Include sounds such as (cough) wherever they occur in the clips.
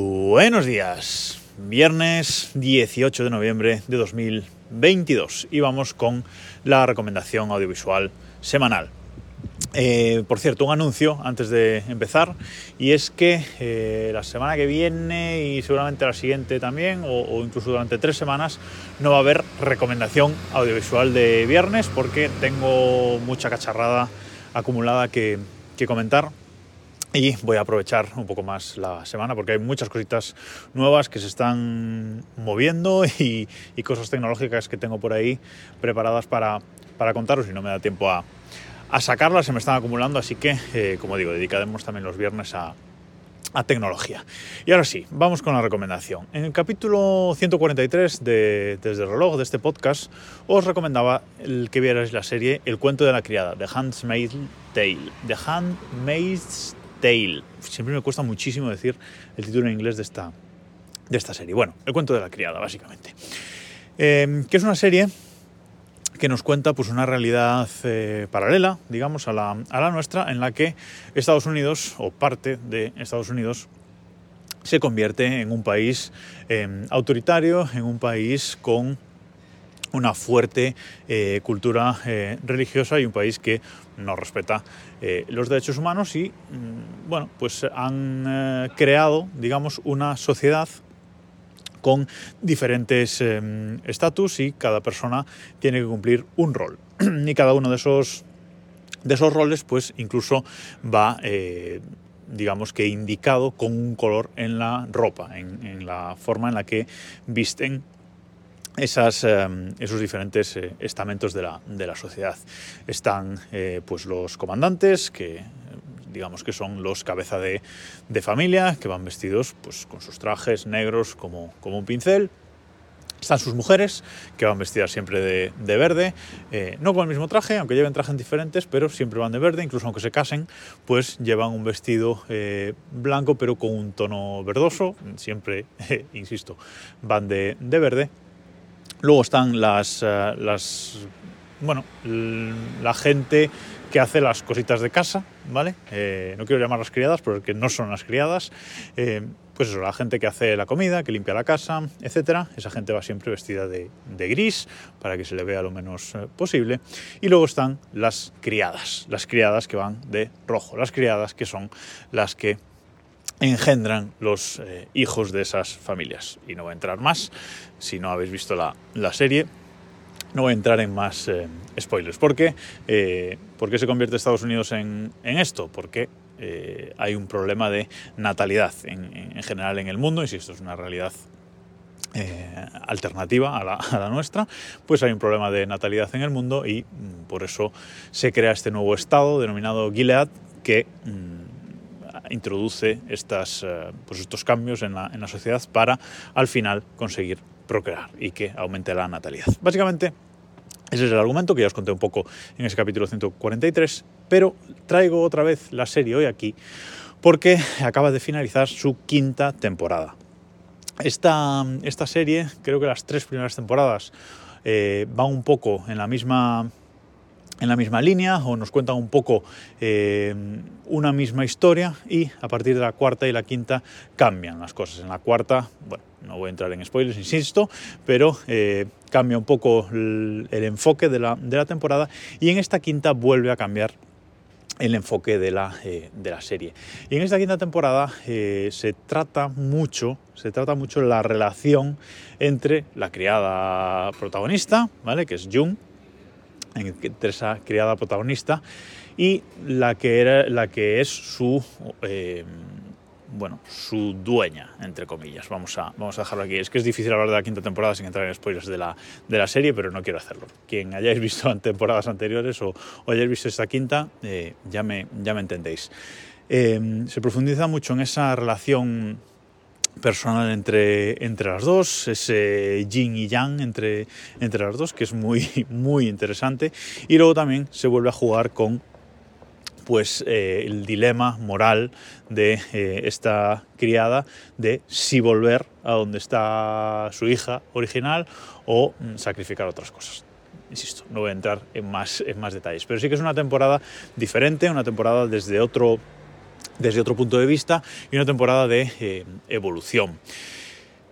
Buenos días, viernes 18 de noviembre de 2022 y vamos con la recomendación audiovisual semanal. Eh, por cierto, un anuncio antes de empezar y es que eh, la semana que viene y seguramente la siguiente también o, incluso durante tres semanas no va a haber recomendación audiovisual de viernes porque tengo mucha cacharrada acumulada que comentar y voy a aprovechar un poco más la semana porque hay muchas cositas nuevas que se están moviendo (laughs) y, cosas tecnológicas que tengo por ahí preparadas para, para contaros y no me da tiempo a, sacarlas, se me están acumulando, así que, eh, como digo, dedicaremos también los viernes a, a, tecnología. Y ahora sí, vamos con la recomendación. En el capítulo 143 de Desde el reloj de este podcast, os recomendaba el que vierais la serie El cuento de la criada, The Handmaid's Tale. The Handmaid's Tale. Siempre me cuesta muchísimo decir el título en inglés de esta, de esta serie. Bueno, el cuento de la criada, básicamente. Eh, que es una serie que nos cuenta pues, una realidad eh, paralela, digamos, a la, a la, nuestra, en la que Estados Unidos, o parte de Estados Unidos, se convierte en un país eh, autoritario, en un país con una fuerte eh, cultura eh, religiosa y un país que no respeta eh, los derechos humanos y, mm, bueno, pues han creado, digamos, una sociedad con diferentes estatus y cada persona tiene que cumplir un rol. (clears throat) y cada uno de esos, de esos roles, pues incluso va digamos que indicado con un color en la ropa, en la forma en la que visten eh, esos diferentes eh, estamentos de la, sociedad. Están eh, pues los comandantes, que digamos que son los cabeza de, familia, que van vestidos pues, con sus trajes negros como, un pincel. Están sus mujeres, que van vestidas siempre de, de verde, no con el mismo traje, aunque lleven trajes diferentes, pero siempre van de verde, incluso aunque se casen, pues llevan un vestido blanco, pero con un tono verdoso, siempre, (laughs) insisto, van de verde. Luego están las, uh, las bueno, la gente que hace las cositas de casa, ¿vale? Eh, no quiero llamarlas criadas porque no son las criadas. Eh, pues eso, la gente que hace la comida, que limpia la casa, etcétera. Esa gente va siempre vestida de, gris para que se le vea lo menos eh, posible. Y luego están las criadas, las criadas que van de rojo, las criadas que son las que engendran los eh, hijos de esas familias. Y no voy a entrar más, si no habéis visto la, la serie, no voy a entrar en más eh, spoilers. ¿Por qué? Eh, ¿Por se convierte Estados Unidos en, en esto? Porque eh, hay un problema de natalidad en, en, general en el mundo, y si esto es una realidad alternativa a la, a la, nuestra, pues hay un problema de natalidad en el mundo y mm, por eso se crea este nuevo estado denominado Gilead que mm, introduce uh, pues estos cambios en la, sociedad para al final conseguir procrear y que aumente la natalidad. Básicamente, ese es el argumento que ya os conté un poco en ese capítulo 143, pero traigo otra vez la serie hoy aquí porque acaba de finalizar su quinta temporada. Esta, esta serie, creo que las tres primeras temporadas eh, van un poco en la misma en la misma línea o nos cuentan un poco eh, una misma historia y a partir de la cuarta y la quinta cambian las cosas. En la cuarta, bueno, no voy a entrar en spoilers, insisto, pero eh, cambia un poco el, enfoque de la, temporada y en esta quinta vuelve a cambiar el enfoque de la, eh, de la serie. Y en esta quinta temporada se trata mucho, se trata mucho la relación entre la criada protagonista, ¿vale? que es Jung, entre esa criada protagonista y la que, era, la que es su, eh, bueno, su dueña, entre comillas. Vamos a, vamos a dejarlo aquí. Es que es difícil hablar de la quinta temporada sin entrar en spoilers de la, de la serie, pero no quiero hacerlo. Quien hayáis visto en (laughs) temporadas anteriores o, hayáis visto esta quinta, eh, ya, me, ya me entendéis. Eh, se profundiza mucho en esa relación personal entre, entre las dos, ese yin y yang entre, entre las dos, que es muy, (laughs) muy interesante. Y luego también se vuelve a jugar con pues eh, el dilema moral de eh, esta criada de si volver a donde está su hija original o mm, sacrificar otras cosas. Insisto, no voy a entrar en más, en más detalles, pero sí que es una temporada diferente, una temporada desde otro desde otro punto de vista y una temporada de eh, evolución.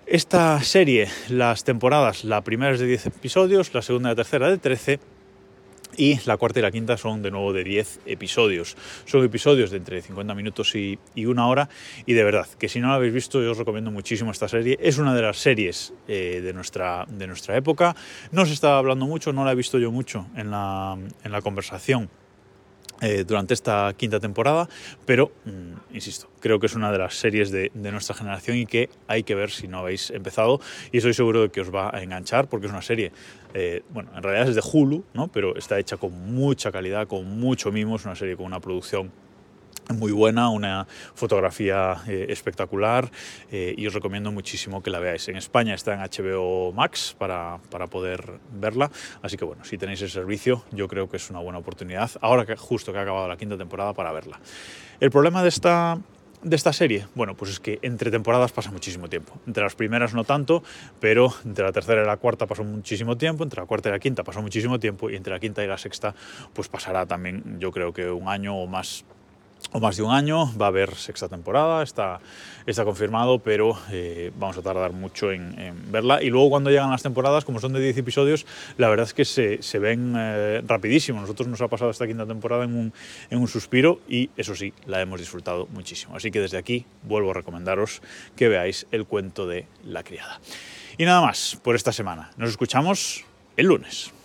Esta serie, las temporadas, la primera es de 10 episodios, la segunda y la tercera de 13 y la cuarta y la quinta son de nuevo de 10 episodios. Son episodios de entre 50 minutos y, una hora y de verdad que si no la habéis visto yo os recomiendo muchísimo esta serie. Es una de las series eh, de, nuestra, de nuestra época. No se está hablando mucho, no la he visto yo mucho en la, en la conversación eh, durante esta quinta temporada, pero mm, insisto, creo que es una de las series de, nuestra generación y que hay que ver si no habéis empezado y estoy seguro de que os va a enganchar porque es una serie, eh, bueno, en realidad es de Hulu, ¿no? pero está hecha con mucha calidad, con mucho mimo, es una serie con una producción muy buena, una fotografía eh, espectacular eh, y os recomiendo muchísimo que la veáis. En España está en HBO Max para, para, poder verla, así que bueno, si tenéis el servicio yo creo que es una buena oportunidad, ahora que justo que ha acabado la quinta temporada, para verla. El problema de esta, de esta serie? Bueno, pues es que entre temporadas pasa muchísimo tiempo. Entre las primeras no tanto, pero entre la tercera y la cuarta pasó muchísimo tiempo, entre la cuarta y la quinta pasó muchísimo tiempo y entre la quinta y la sexta pues pasará también yo creo que un año o más o más de un año. Va a haber sexta temporada, está, está confirmado, pero eh, vamos a tardar mucho en, verla. Y luego cuando llegan las temporadas, como son de 10 episodios, la verdad es que se, se ven eh, rapidísimo. Nosotros nos ha pasado esta quinta temporada en un, en un suspiro y eso sí, la hemos disfrutado muchísimo. Así que desde aquí vuelvo a recomendaros que veáis el cuento de la criada. Y nada más por esta semana. Nos escuchamos el lunes.